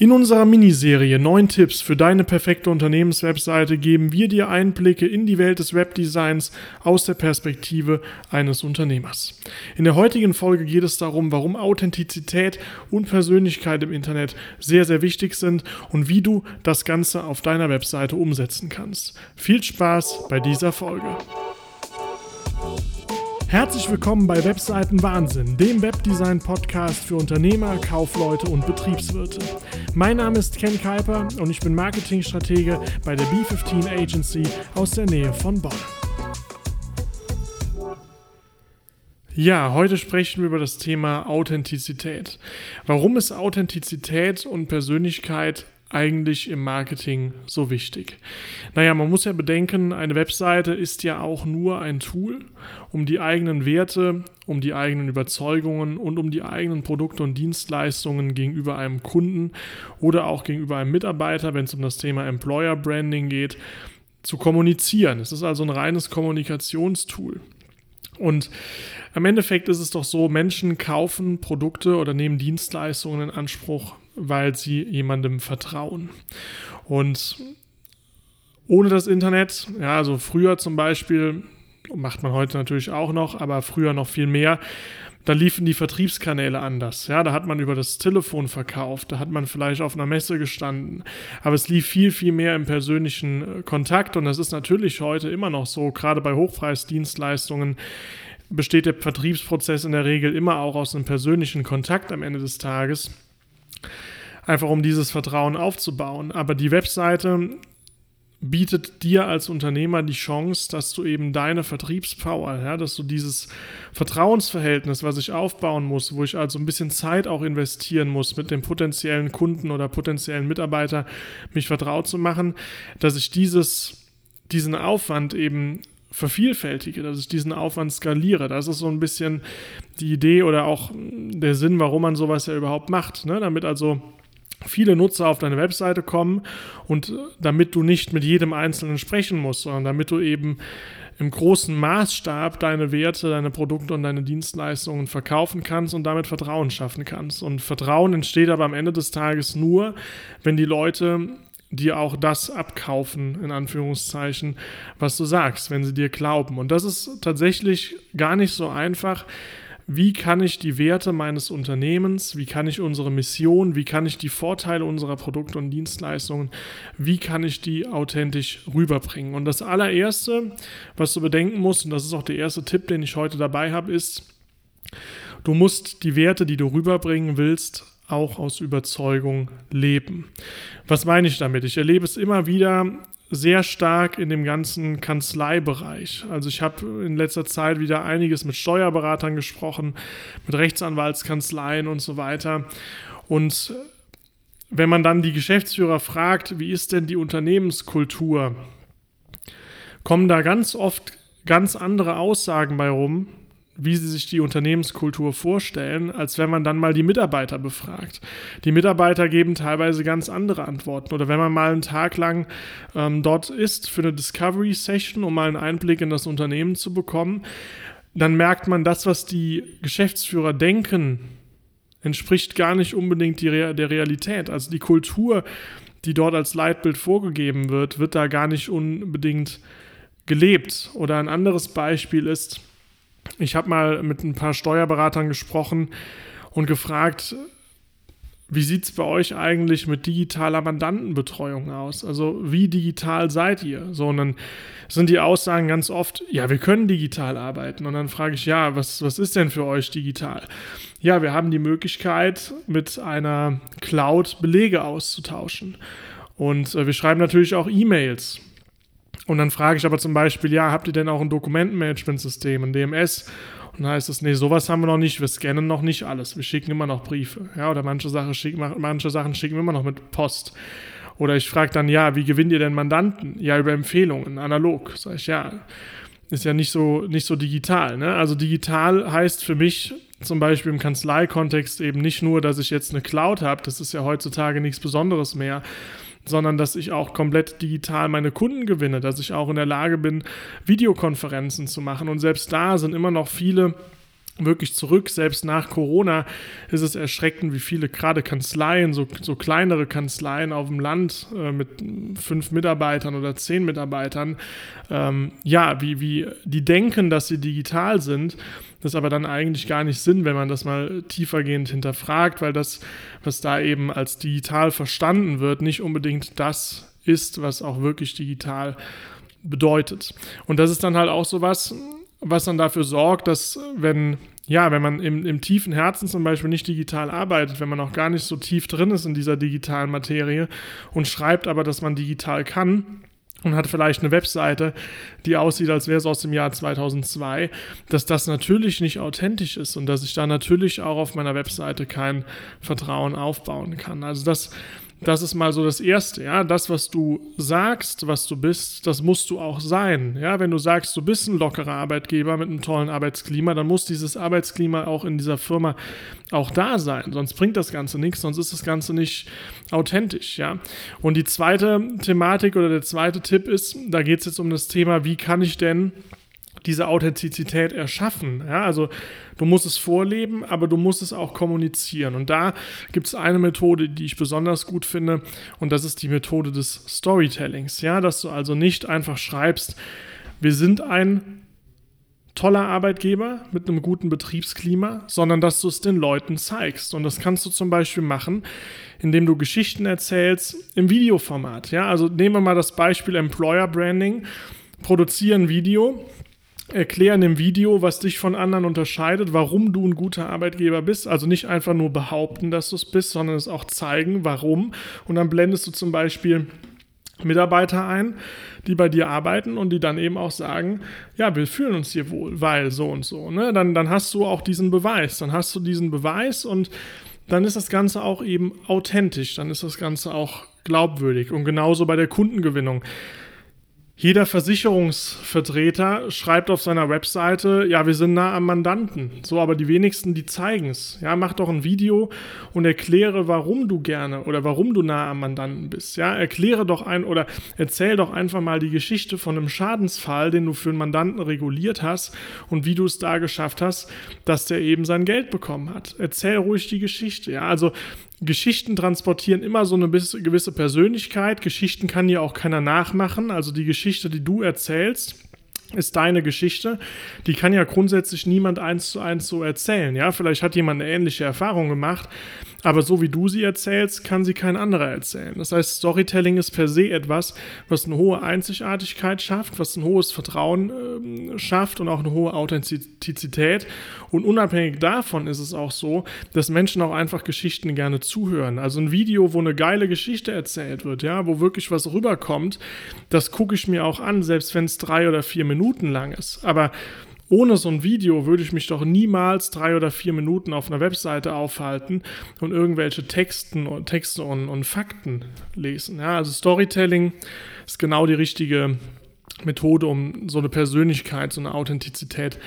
In unserer Miniserie 9 Tipps für deine perfekte Unternehmenswebseite geben wir dir Einblicke in die Welt des Webdesigns aus der Perspektive eines Unternehmers. In der heutigen Folge geht es darum, warum Authentizität und Persönlichkeit im Internet sehr, sehr wichtig sind und wie du das Ganze auf deiner Webseite umsetzen kannst. Viel Spaß bei dieser Folge. Herzlich willkommen bei Webseiten Wahnsinn, dem Webdesign-Podcast für Unternehmer, Kaufleute und Betriebswirte. Mein Name ist Ken Kuiper und ich bin Marketingstratege bei der B15 Agency aus der Nähe von Bonn. Ja, heute sprechen wir über das Thema Authentizität. Warum ist Authentizität und Persönlichkeit eigentlich im Marketing so wichtig? Naja, man muss ja bedenken, eine Webseite ist ja auch nur ein Tool, um die eigenen Werte, um die eigenen Überzeugungen und um die eigenen Produkte und Dienstleistungen gegenüber einem Kunden oder auch gegenüber einem Mitarbeiter, wenn es um das Thema Employer Branding geht, zu kommunizieren. Es ist also ein reines Kommunikationstool. Und am Endeffekt ist es doch so, Menschen kaufen Produkte oder nehmen Dienstleistungen in Anspruch, weil sie jemandem vertrauen. Und ohne das Internet, ja, also früher zum Beispiel, macht man heute natürlich auch noch, aber früher noch viel mehr, da liefen die Vertriebskanäle anders. Ja, da hat man über das Telefon verkauft, da hat man vielleicht auf einer Messe gestanden. Aber es lief viel, viel mehr im persönlichen äh, Kontakt und das ist natürlich heute immer noch so, gerade bei Hochpreisdienstleistungen besteht der Vertriebsprozess in der Regel immer auch aus einem persönlichen Kontakt am Ende des Tages einfach um dieses Vertrauen aufzubauen. Aber die Webseite bietet dir als Unternehmer die Chance, dass du eben deine Vertriebspower, ja, dass du dieses Vertrauensverhältnis, was ich aufbauen muss, wo ich also ein bisschen Zeit auch investieren muss, mit dem potenziellen Kunden oder potenziellen Mitarbeiter mich vertraut zu machen, dass ich dieses, diesen Aufwand eben vervielfältige, dass ich diesen Aufwand skaliere. Das ist so ein bisschen die Idee oder auch der Sinn, warum man sowas ja überhaupt macht, ne? damit also viele Nutzer auf deine Webseite kommen und damit du nicht mit jedem Einzelnen sprechen musst, sondern damit du eben im großen Maßstab deine Werte, deine Produkte und deine Dienstleistungen verkaufen kannst und damit Vertrauen schaffen kannst. Und Vertrauen entsteht aber am Ende des Tages nur, wenn die Leute dir auch das abkaufen, in Anführungszeichen, was du sagst, wenn sie dir glauben. Und das ist tatsächlich gar nicht so einfach, wie kann ich die Werte meines Unternehmens, wie kann ich unsere Mission, wie kann ich die Vorteile unserer Produkte und Dienstleistungen, wie kann ich die authentisch rüberbringen. Und das allererste, was du bedenken musst, und das ist auch der erste Tipp, den ich heute dabei habe, ist, du musst die Werte, die du rüberbringen willst, auch aus Überzeugung leben. Was meine ich damit? Ich erlebe es immer wieder sehr stark in dem ganzen Kanzleibereich. Also ich habe in letzter Zeit wieder einiges mit Steuerberatern gesprochen, mit Rechtsanwaltskanzleien und so weiter. Und wenn man dann die Geschäftsführer fragt, wie ist denn die Unternehmenskultur, kommen da ganz oft ganz andere Aussagen bei rum, wie sie sich die Unternehmenskultur vorstellen, als wenn man dann mal die Mitarbeiter befragt. Die Mitarbeiter geben teilweise ganz andere Antworten. Oder wenn man mal einen Tag lang ähm, dort ist für eine Discovery Session, um mal einen Einblick in das Unternehmen zu bekommen, dann merkt man, das, was die Geschäftsführer denken, entspricht gar nicht unbedingt Re der Realität. Also die Kultur, die dort als Leitbild vorgegeben wird, wird da gar nicht unbedingt gelebt. Oder ein anderes Beispiel ist, ich habe mal mit ein paar Steuerberatern gesprochen und gefragt, wie sieht es bei euch eigentlich mit digitaler Mandantenbetreuung aus? Also wie digital seid ihr? So, und dann sind die Aussagen ganz oft, ja, wir können digital arbeiten. Und dann frage ich, ja, was, was ist denn für euch digital? Ja, wir haben die Möglichkeit, mit einer Cloud Belege auszutauschen. Und äh, wir schreiben natürlich auch E-Mails. Und dann frage ich aber zum Beispiel, ja, habt ihr denn auch ein Dokumentenmanagementsystem, ein DMS? Und dann heißt es, nee, sowas haben wir noch nicht, wir scannen noch nicht alles, wir schicken immer noch Briefe. Ja, oder manche Sachen schicken, manche Sachen schicken wir immer noch mit Post. Oder ich frage dann, ja, wie gewinnt ihr denn Mandanten? Ja, über Empfehlungen, analog. Sag ich, ja, ist ja nicht so, nicht so digital. Ne? Also digital heißt für mich zum Beispiel im Kanzleikontext eben nicht nur, dass ich jetzt eine Cloud habe, das ist ja heutzutage nichts Besonderes mehr, sondern dass ich auch komplett digital meine Kunden gewinne, dass ich auch in der Lage bin, Videokonferenzen zu machen. Und selbst da sind immer noch viele wirklich zurück. Selbst nach Corona ist es erschreckend, wie viele gerade Kanzleien, so, so kleinere Kanzleien auf dem Land äh, mit fünf Mitarbeitern oder zehn Mitarbeitern, ähm, ja, wie, wie die denken, dass sie digital sind. Das aber dann eigentlich gar nicht Sinn, wenn man das mal tiefergehend hinterfragt, weil das, was da eben als digital verstanden wird, nicht unbedingt das ist, was auch wirklich digital bedeutet. Und das ist dann halt auch so was, was dann dafür sorgt, dass wenn, ja, wenn man im, im tiefen Herzen zum Beispiel nicht digital arbeitet, wenn man auch gar nicht so tief drin ist in dieser digitalen Materie und schreibt aber, dass man digital kann, und hat vielleicht eine Webseite, die aussieht, als wäre es aus dem Jahr 2002, dass das natürlich nicht authentisch ist und dass ich da natürlich auch auf meiner Webseite kein Vertrauen aufbauen kann. Also das das ist mal so das Erste, ja. Das, was du sagst, was du bist, das musst du auch sein. Ja, wenn du sagst, du bist ein lockerer Arbeitgeber mit einem tollen Arbeitsklima, dann muss dieses Arbeitsklima auch in dieser Firma auch da sein. Sonst bringt das Ganze nichts, sonst ist das Ganze nicht authentisch, ja. Und die zweite Thematik oder der zweite Tipp ist, da geht es jetzt um das Thema, wie kann ich denn diese Authentizität erschaffen. Ja, also du musst es vorleben, aber du musst es auch kommunizieren. Und da gibt es eine Methode, die ich besonders gut finde, und das ist die Methode des Storytellings. Ja, dass du also nicht einfach schreibst, wir sind ein toller Arbeitgeber mit einem guten Betriebsklima, sondern dass du es den Leuten zeigst. Und das kannst du zum Beispiel machen, indem du Geschichten erzählst im Videoformat. Ja, also nehmen wir mal das Beispiel Employer Branding. Produzieren ein Video, erklären im Video, was dich von anderen unterscheidet, warum du ein guter Arbeitgeber bist. Also nicht einfach nur behaupten, dass du es bist, sondern es auch zeigen, warum. Und dann blendest du zum Beispiel Mitarbeiter ein, die bei dir arbeiten und die dann eben auch sagen, ja, wir fühlen uns hier wohl, weil so und so. Ne? Dann, dann hast du auch diesen Beweis. Dann hast du diesen Beweis und dann ist das Ganze auch eben authentisch. Dann ist das Ganze auch glaubwürdig. Und genauso bei der Kundengewinnung. Jeder Versicherungsvertreter schreibt auf seiner Webseite, ja, wir sind nah am Mandanten. So, aber die wenigsten, die zeigen es. Ja, mach doch ein Video und erkläre, warum du gerne oder warum du nah am Mandanten bist. Ja, erkläre doch ein oder erzähl doch einfach mal die Geschichte von einem Schadensfall, den du für einen Mandanten reguliert hast und wie du es da geschafft hast, dass der eben sein Geld bekommen hat. Erzähl ruhig die Geschichte. Ja, also Geschichten transportieren immer so eine gewisse Persönlichkeit. Geschichten kann ja auch keiner nachmachen. Also die Geschichte, die du erzählst, ist deine Geschichte. Die kann ja grundsätzlich niemand eins zu eins so erzählen. Ja, vielleicht hat jemand eine ähnliche Erfahrung gemacht, aber so wie du sie erzählst, kann sie kein anderer erzählen. Das heißt, Storytelling ist per se etwas, was eine hohe Einzigartigkeit schafft, was ein hohes Vertrauen äh, schafft und auch eine hohe Authentizität. Und unabhängig davon ist es auch so, dass Menschen auch einfach Geschichten gerne zuhören. Also ein Video, wo eine geile Geschichte erzählt wird, ja, wo wirklich was rüberkommt, das gucke ich mir auch an, selbst wenn es drei oder vier Minuten lang ist. Aber ohne so ein Video würde ich mich doch niemals drei oder vier Minuten auf einer Webseite aufhalten und irgendwelche Texten, Texte und, und Fakten lesen. Ja, also Storytelling ist genau die richtige Methode, um so eine Persönlichkeit, so eine Authentizität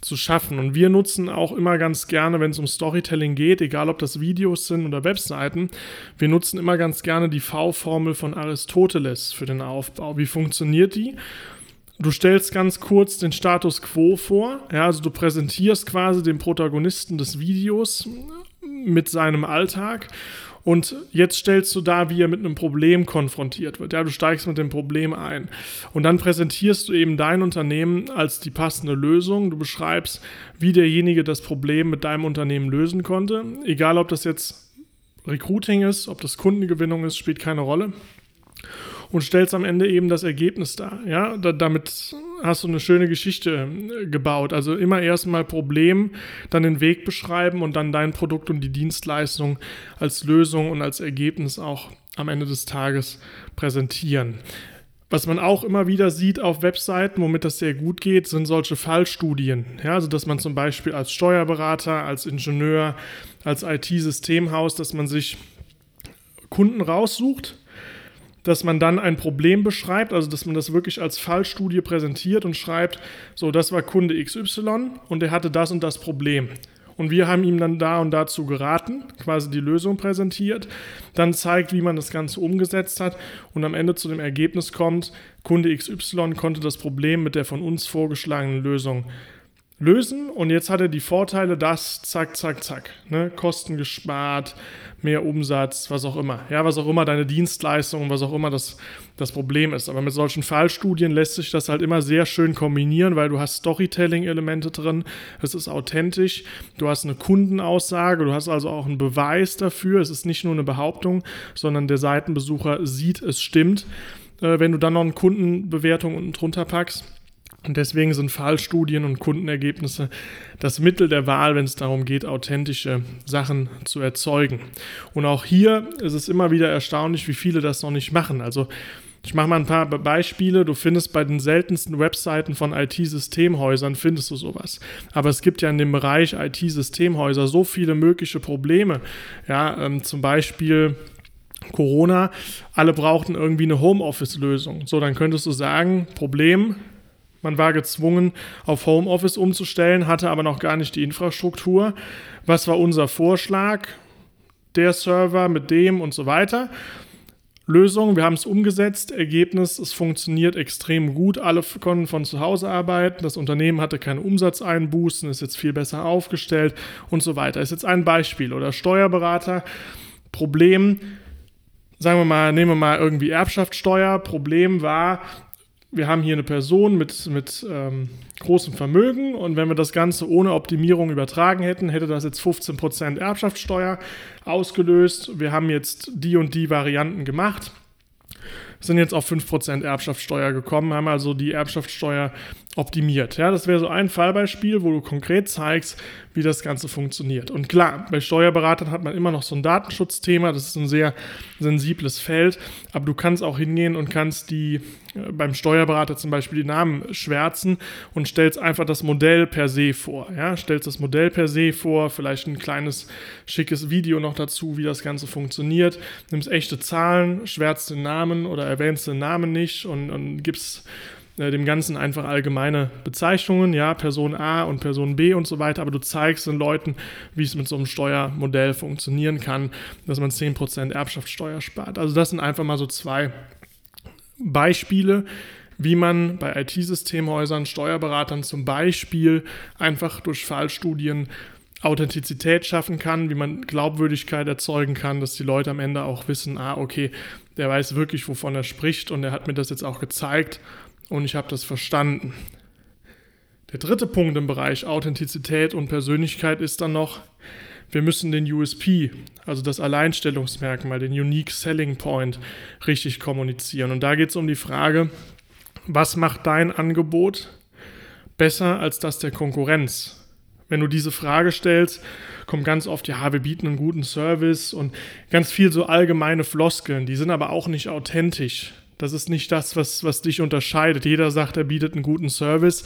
zu schaffen. Und wir nutzen auch immer ganz gerne, wenn es um Storytelling geht, egal ob das Videos sind oder Webseiten, wir nutzen immer ganz gerne die V-Formel von Aristoteles für den Aufbau. Wie funktioniert die? Du stellst ganz kurz den Status quo vor, ja, also du präsentierst quasi den Protagonisten des Videos mit seinem Alltag und jetzt stellst du da, wie er mit einem Problem konfrontiert wird. Ja, du steigst mit dem Problem ein. Und dann präsentierst du eben dein Unternehmen als die passende Lösung. Du beschreibst, wie derjenige das Problem mit deinem Unternehmen lösen konnte. Egal, ob das jetzt Recruiting ist, ob das Kundengewinnung ist, spielt keine Rolle und stellst am Ende eben das Ergebnis dar. Ja, da, damit hast du eine schöne Geschichte äh, gebaut. Also immer erstmal Problem, dann den Weg beschreiben und dann dein Produkt und die Dienstleistung als Lösung und als Ergebnis auch am Ende des Tages präsentieren. Was man auch immer wieder sieht auf Webseiten, womit das sehr gut geht, sind solche Fallstudien. Ja, also dass man zum Beispiel als Steuerberater, als Ingenieur, als IT-Systemhaus, dass man sich Kunden raussucht dass man dann ein Problem beschreibt, also dass man das wirklich als Fallstudie präsentiert und schreibt, so, das war Kunde XY und er hatte das und das Problem. Und wir haben ihm dann da und dazu geraten, quasi die Lösung präsentiert, dann zeigt, wie man das Ganze umgesetzt hat und am Ende zu dem Ergebnis kommt, Kunde XY konnte das Problem mit der von uns vorgeschlagenen Lösung lösen und jetzt hat er die Vorteile, dass zack, zack, zack, ne? Kosten gespart, mehr Umsatz, was auch immer. Ja, was auch immer deine Dienstleistung, was auch immer das, das Problem ist. Aber mit solchen Fallstudien lässt sich das halt immer sehr schön kombinieren, weil du hast Storytelling-Elemente drin, es ist authentisch, du hast eine Kundenaussage, du hast also auch einen Beweis dafür, es ist nicht nur eine Behauptung, sondern der Seitenbesucher sieht, es stimmt. Äh, wenn du dann noch eine Kundenbewertung unten drunter packst, und deswegen sind Fallstudien und Kundenergebnisse das Mittel der Wahl, wenn es darum geht, authentische Sachen zu erzeugen. Und auch hier ist es immer wieder erstaunlich, wie viele das noch nicht machen. Also ich mache mal ein paar Beispiele. Du findest bei den seltensten Webseiten von IT-Systemhäusern findest du sowas. Aber es gibt ja in dem Bereich IT-Systemhäuser so viele mögliche Probleme. Ja, ähm, zum Beispiel Corona. Alle brauchten irgendwie eine Homeoffice-Lösung. So, dann könntest du sagen, Problem, man war gezwungen, auf Homeoffice umzustellen, hatte aber noch gar nicht die Infrastruktur. Was war unser Vorschlag? Der Server mit dem und so weiter. Lösung, wir haben es umgesetzt. Ergebnis, es funktioniert extrem gut. Alle konnten von zu Hause arbeiten. Das Unternehmen hatte keine Umsatzeinbußen, ist jetzt viel besser aufgestellt und so weiter. Ist jetzt ein Beispiel. Oder Steuerberater. Problem, sagen wir mal, nehmen wir mal irgendwie Erbschaftssteuer. Problem war, wir haben hier eine Person mit, mit ähm, großem Vermögen und wenn wir das Ganze ohne Optimierung übertragen hätten, hätte das jetzt 15% Erbschaftssteuer ausgelöst. Wir haben jetzt die und die Varianten gemacht sind jetzt auf 5% Erbschaftssteuer gekommen, haben also die Erbschaftssteuer optimiert. Ja, das wäre so ein Fallbeispiel, wo du konkret zeigst, wie das Ganze funktioniert. Und klar, bei Steuerberatern hat man immer noch so ein Datenschutzthema, das ist ein sehr sensibles Feld, aber du kannst auch hingehen und kannst die äh, beim Steuerberater zum Beispiel die Namen schwärzen und stellst einfach das Modell per se vor. Ja, stellst das Modell per se vor, vielleicht ein kleines schickes Video noch dazu, wie das Ganze funktioniert, nimmst echte Zahlen, schwärzt den Namen oder erwähnst den Namen nicht und, und gibst äh, dem Ganzen einfach allgemeine Bezeichnungen, ja, Person A und Person B und so weiter, aber du zeigst den Leuten, wie es mit so einem Steuermodell funktionieren kann, dass man 10% Erbschaftssteuer spart. Also das sind einfach mal so zwei Beispiele, wie man bei IT-Systemhäusern, Steuerberatern zum Beispiel einfach durch Fallstudien Authentizität schaffen kann, wie man Glaubwürdigkeit erzeugen kann, dass die Leute am Ende auch wissen, ah, okay, der weiß wirklich, wovon er spricht und er hat mir das jetzt auch gezeigt und ich habe das verstanden. Der dritte Punkt im Bereich Authentizität und Persönlichkeit ist dann noch, wir müssen den USP, also das Alleinstellungsmerkmal, den Unique Selling Point, richtig kommunizieren. Und da geht es um die Frage, was macht dein Angebot besser als das der Konkurrenz? Wenn du diese Frage stellst, kommt ganz oft, ja, wir bieten einen guten Service und ganz viel so allgemeine Floskeln, die sind aber auch nicht authentisch. Das ist nicht das, was, was dich unterscheidet. Jeder sagt, er bietet einen guten Service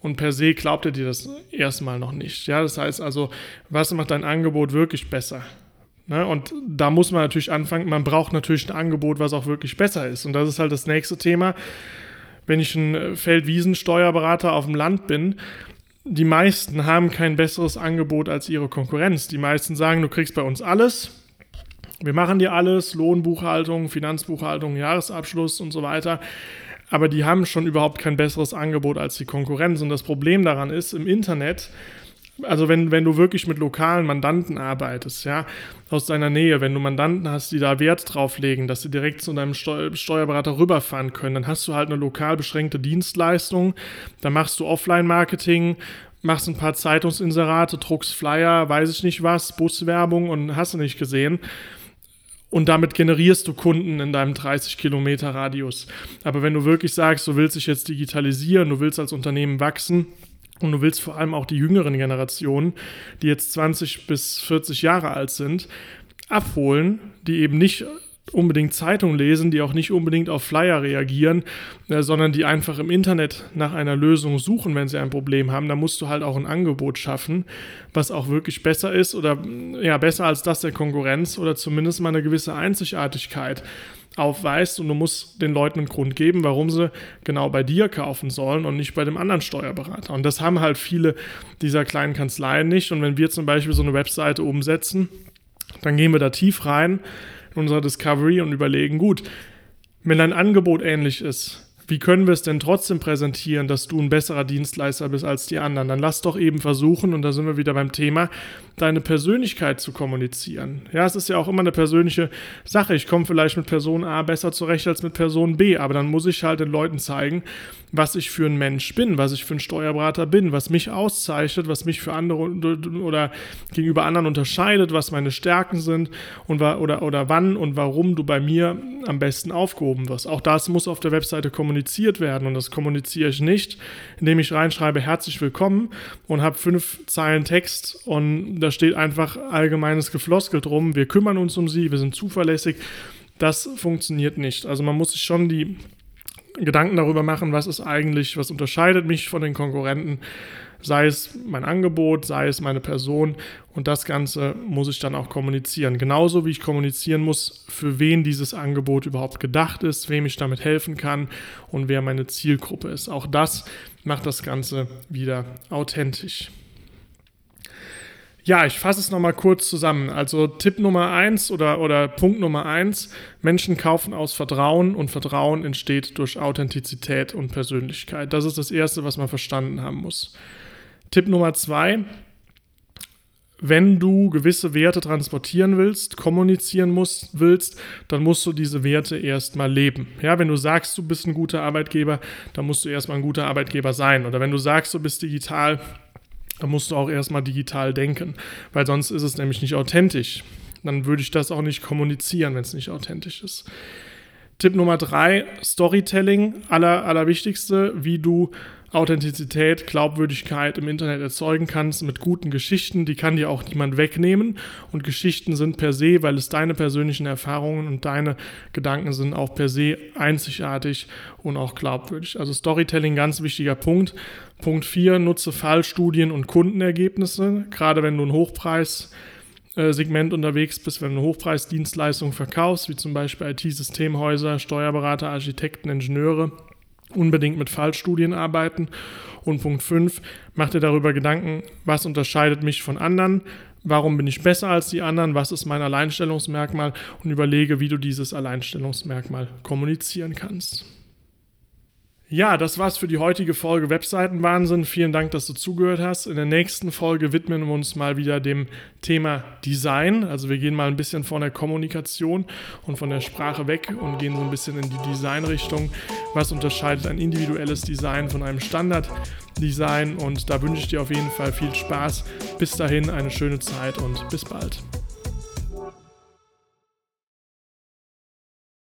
und per se glaubt er dir das erstmal noch nicht. Ja, das heißt also, was macht dein Angebot wirklich besser? Ne? Und da muss man natürlich anfangen, man braucht natürlich ein Angebot, was auch wirklich besser ist. Und das ist halt das nächste Thema. Wenn ich ein Feldwiesensteuerberater auf dem Land bin, die meisten haben kein besseres Angebot als ihre Konkurrenz. Die meisten sagen, du kriegst bei uns alles, wir machen dir alles, Lohnbuchhaltung, Finanzbuchhaltung, Jahresabschluss und so weiter. Aber die haben schon überhaupt kein besseres Angebot als die Konkurrenz. Und das Problem daran ist, im Internet, also wenn, wenn du wirklich mit lokalen Mandanten arbeitest, ja, aus deiner Nähe, wenn du Mandanten hast, die da Wert drauf legen, dass sie direkt zu deinem Steu Steuerberater rüberfahren können, dann hast du halt eine lokal beschränkte Dienstleistung, dann machst du Offline-Marketing, machst ein paar Zeitungsinserate, druckst Flyer, weiß ich nicht was, Buswerbung und hast du nicht gesehen. Und damit generierst du Kunden in deinem 30 Kilometer Radius. Aber wenn du wirklich sagst, du willst dich jetzt digitalisieren, du willst als Unternehmen wachsen, und du willst vor allem auch die jüngeren Generationen, die jetzt 20 bis 40 Jahre alt sind, abholen, die eben nicht unbedingt Zeitung lesen, die auch nicht unbedingt auf Flyer reagieren, äh, sondern die einfach im Internet nach einer Lösung suchen, wenn sie ein Problem haben, da musst du halt auch ein Angebot schaffen, was auch wirklich besser ist oder ja, besser als das der Konkurrenz oder zumindest mal eine gewisse Einzigartigkeit aufweist und du musst den Leuten einen Grund geben, warum sie genau bei dir kaufen sollen und nicht bei dem anderen Steuerberater. Und das haben halt viele dieser kleinen Kanzleien nicht. Und wenn wir zum Beispiel so eine Webseite umsetzen, dann gehen wir da tief rein unserer Discovery und überlegen, gut, wenn dein Angebot ähnlich ist, wie können wir es denn trotzdem präsentieren, dass du ein besserer Dienstleister bist als die anderen? Dann lass doch eben versuchen, und da sind wir wieder beim Thema, deine Persönlichkeit zu kommunizieren. Ja, es ist ja auch immer eine persönliche Sache. Ich komme vielleicht mit Person A besser zurecht als mit Person B, aber dann muss ich halt den Leuten zeigen, was ich für ein Mensch bin, was ich für ein Steuerberater bin, was mich auszeichnet, was mich für andere oder gegenüber anderen unterscheidet, was meine Stärken sind und oder, oder wann und warum du bei mir am besten aufgehoben wirst. Auch das muss auf der Webseite kommuniziert werden und das kommuniziere ich nicht, indem ich reinschreibe herzlich willkommen und habe fünf Zeilen Text und da steht einfach allgemeines Gefloskel drum, wir kümmern uns um sie, wir sind zuverlässig. Das funktioniert nicht. Also man muss sich schon die Gedanken darüber machen, was ist eigentlich, was unterscheidet mich von den Konkurrenten, sei es mein Angebot, sei es meine Person und das Ganze muss ich dann auch kommunizieren. Genauso wie ich kommunizieren muss, für wen dieses Angebot überhaupt gedacht ist, wem ich damit helfen kann und wer meine Zielgruppe ist. Auch das macht das Ganze wieder authentisch. Ja, ich fasse es nochmal kurz zusammen. Also Tipp Nummer eins oder, oder Punkt Nummer eins, Menschen kaufen aus Vertrauen und Vertrauen entsteht durch Authentizität und Persönlichkeit. Das ist das Erste, was man verstanden haben muss. Tipp Nummer zwei, wenn du gewisse Werte transportieren willst, kommunizieren musst, willst, dann musst du diese Werte erstmal leben. Ja, wenn du sagst, du bist ein guter Arbeitgeber, dann musst du erstmal ein guter Arbeitgeber sein. Oder wenn du sagst, du bist digital, da musst du auch erstmal digital denken, weil sonst ist es nämlich nicht authentisch. Dann würde ich das auch nicht kommunizieren, wenn es nicht authentisch ist. Tipp Nummer drei, Storytelling, aller, allerwichtigste, wie du Authentizität, Glaubwürdigkeit im Internet erzeugen kannst mit guten Geschichten. Die kann dir auch niemand wegnehmen. Und Geschichten sind per se, weil es deine persönlichen Erfahrungen und deine Gedanken sind, auch per se einzigartig und auch glaubwürdig. Also Storytelling, ganz wichtiger Punkt. Punkt 4, nutze Fallstudien und Kundenergebnisse. Gerade wenn du ein Hochpreis Segment unterwegs bist, wenn du eine Hochpreisdienstleistung verkaufst, wie zum Beispiel IT-Systemhäuser, Steuerberater, Architekten, Ingenieure, unbedingt mit Fallstudien arbeiten. Und Punkt 5, mach dir darüber Gedanken, was unterscheidet mich von anderen, warum bin ich besser als die anderen, was ist mein Alleinstellungsmerkmal und überlege, wie du dieses Alleinstellungsmerkmal kommunizieren kannst. Ja, das war's für die heutige Folge Webseitenwahnsinn. Vielen Dank, dass du zugehört hast. In der nächsten Folge widmen wir uns mal wieder dem Thema Design. Also wir gehen mal ein bisschen von der Kommunikation und von der Sprache weg und gehen so ein bisschen in die Designrichtung. Was unterscheidet ein individuelles Design von einem Standarddesign? Und da wünsche ich dir auf jeden Fall viel Spaß. Bis dahin eine schöne Zeit und bis bald.